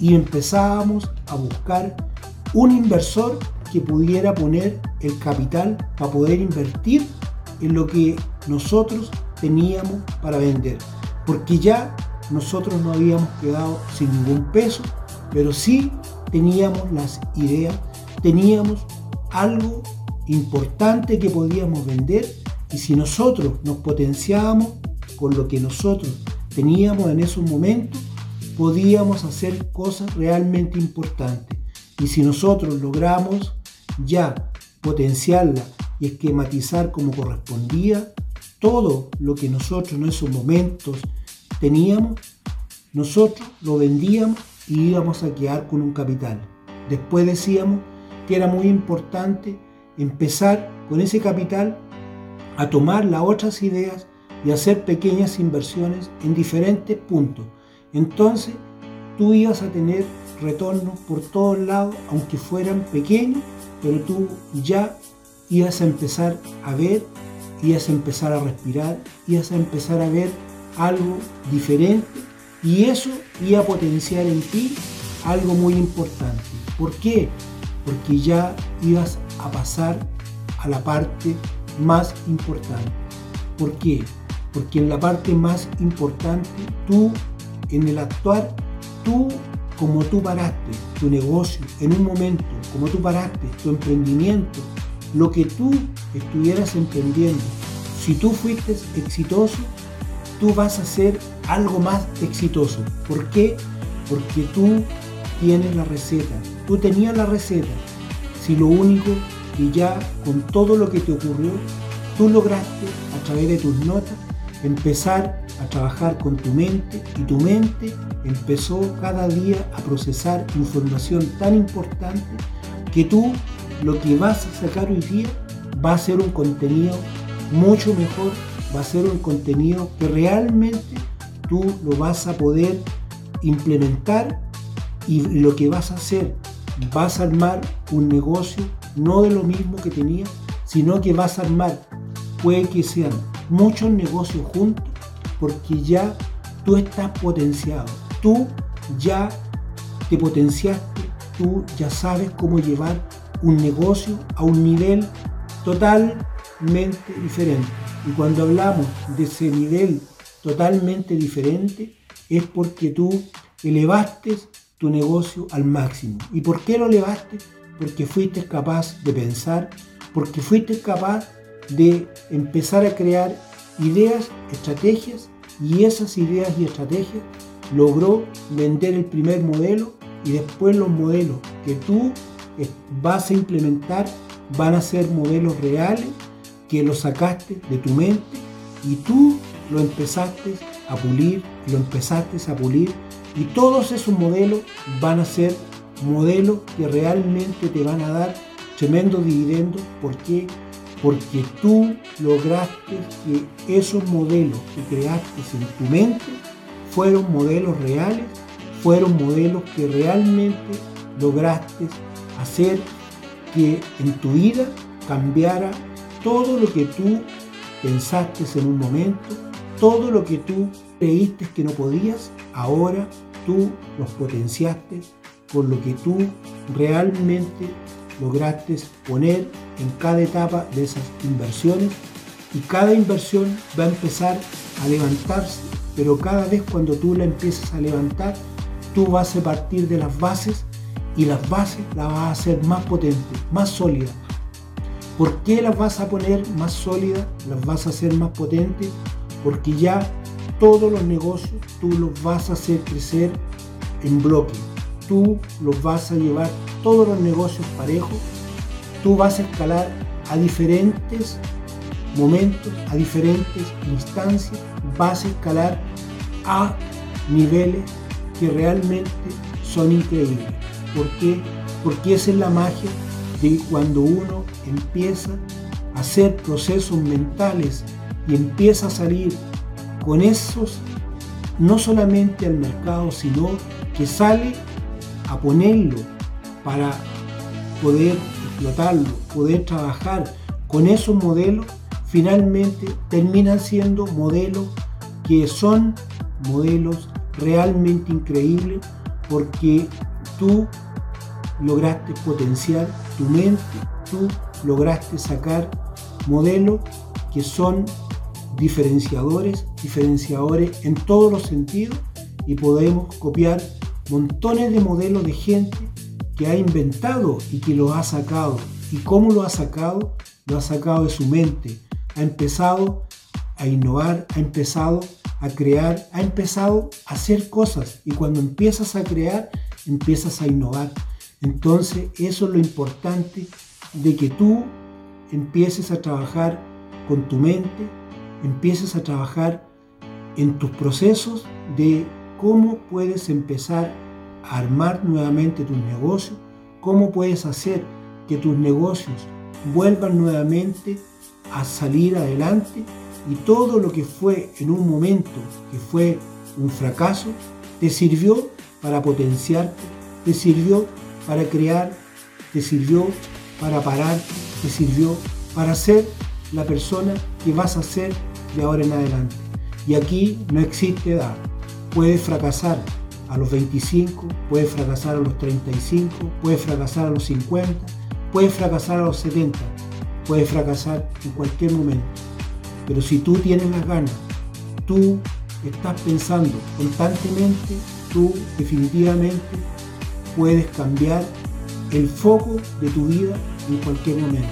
y empezábamos a buscar un inversor que pudiera poner el capital para poder invertir en lo que nosotros teníamos para vender. Porque ya nosotros no habíamos quedado sin ningún peso, pero sí teníamos las ideas, teníamos algo importante que podíamos vender y si nosotros nos potenciábamos con lo que nosotros teníamos en esos momentos, podíamos hacer cosas realmente importantes. Y si nosotros logramos ya potenciarla y esquematizar como correspondía todo lo que nosotros en esos momentos teníamos, nosotros lo vendíamos y íbamos a quedar con un capital. Después decíamos que era muy importante empezar con ese capital a tomar las otras ideas y hacer pequeñas inversiones en diferentes puntos. Entonces tú ibas a tener retornos por todos lados, aunque fueran pequeños, pero tú ya ibas a empezar a ver, ibas a empezar a respirar, ibas a empezar a ver algo diferente y eso iba a potenciar en ti algo muy importante. ¿Por qué? Porque ya ibas a pasar a la parte más importante. ¿Por qué? Porque en la parte más importante, tú, en el actuar, tú, como tú paraste tu negocio en un momento, como tú paraste tu emprendimiento, lo que tú estuvieras emprendiendo, si tú fuiste exitoso, tú vas a ser algo más exitoso. ¿Por qué? Porque tú tienes la receta. Tú tenías la receta. Si lo único que ya con todo lo que te ocurrió, tú lograste a través de tus notas empezar a trabajar con tu mente y tu mente empezó cada día a procesar información tan importante que tú lo que vas a sacar hoy día va a ser un contenido mucho mejor va a ser un contenido que realmente tú lo vas a poder implementar y lo que vas a hacer, vas a armar un negocio no de lo mismo que tenías, sino que vas a armar, puede que sean muchos negocios juntos, porque ya tú estás potenciado, tú ya te potenciaste, tú ya sabes cómo llevar un negocio a un nivel totalmente diferente. Y cuando hablamos de ese nivel totalmente diferente, es porque tú elevaste tu negocio al máximo. ¿Y por qué lo elevaste? Porque fuiste capaz de pensar, porque fuiste capaz de empezar a crear ideas, estrategias, y esas ideas y estrategias logró vender el primer modelo y después los modelos que tú vas a implementar van a ser modelos reales que lo sacaste de tu mente y tú lo empezaste a pulir, lo empezaste a pulir y todos esos modelos van a ser modelos que realmente te van a dar tremendo dividendos. ¿Por qué? Porque tú lograste que esos modelos que creaste en tu mente fueron modelos reales, fueron modelos que realmente lograste hacer que en tu vida cambiara todo lo que tú pensaste en un momento, todo lo que tú creíste que no podías, ahora tú los potenciaste por lo que tú realmente lograste poner en cada etapa de esas inversiones y cada inversión va a empezar a levantarse, pero cada vez cuando tú la empiezas a levantar, tú vas a partir de las bases y las bases las vas a hacer más potentes, más sólidas, ¿Por qué las vas a poner más sólidas? Las vas a hacer más potentes porque ya todos los negocios tú los vas a hacer crecer en bloque. Tú los vas a llevar todos los negocios parejos. Tú vas a escalar a diferentes momentos, a diferentes instancias. Vas a escalar a niveles que realmente son increíbles. ¿Por qué? Porque esa es la magia de cuando uno empieza a hacer procesos mentales y empieza a salir con esos, no solamente al mercado, sino que sale a ponerlo para poder explotarlo, poder trabajar con esos modelos, finalmente terminan siendo modelos que son modelos realmente increíbles porque tú lograste potenciar tu mente, tú lograste sacar modelos que son diferenciadores, diferenciadores en todos los sentidos y podemos copiar montones de modelos de gente que ha inventado y que lo ha sacado. ¿Y cómo lo ha sacado? Lo ha sacado de su mente. Ha empezado a innovar, ha empezado a crear, ha empezado a hacer cosas. Y cuando empiezas a crear, empiezas a innovar. Entonces, eso es lo importante de que tú empieces a trabajar con tu mente, empieces a trabajar en tus procesos de cómo puedes empezar a armar nuevamente tus negocios, cómo puedes hacer que tus negocios vuelvan nuevamente a salir adelante y todo lo que fue en un momento que fue un fracaso, te sirvió para potenciarte, te sirvió para crear, te sirvió para parar, te sirvió para ser la persona que vas a ser de ahora en adelante. Y aquí no existe edad. Puedes fracasar a los 25, puedes fracasar a los 35, puedes fracasar a los 50, puedes fracasar a los 70, puedes fracasar en cualquier momento. Pero si tú tienes las ganas, tú estás pensando constantemente, tú definitivamente puedes cambiar el foco de tu vida en cualquier momento.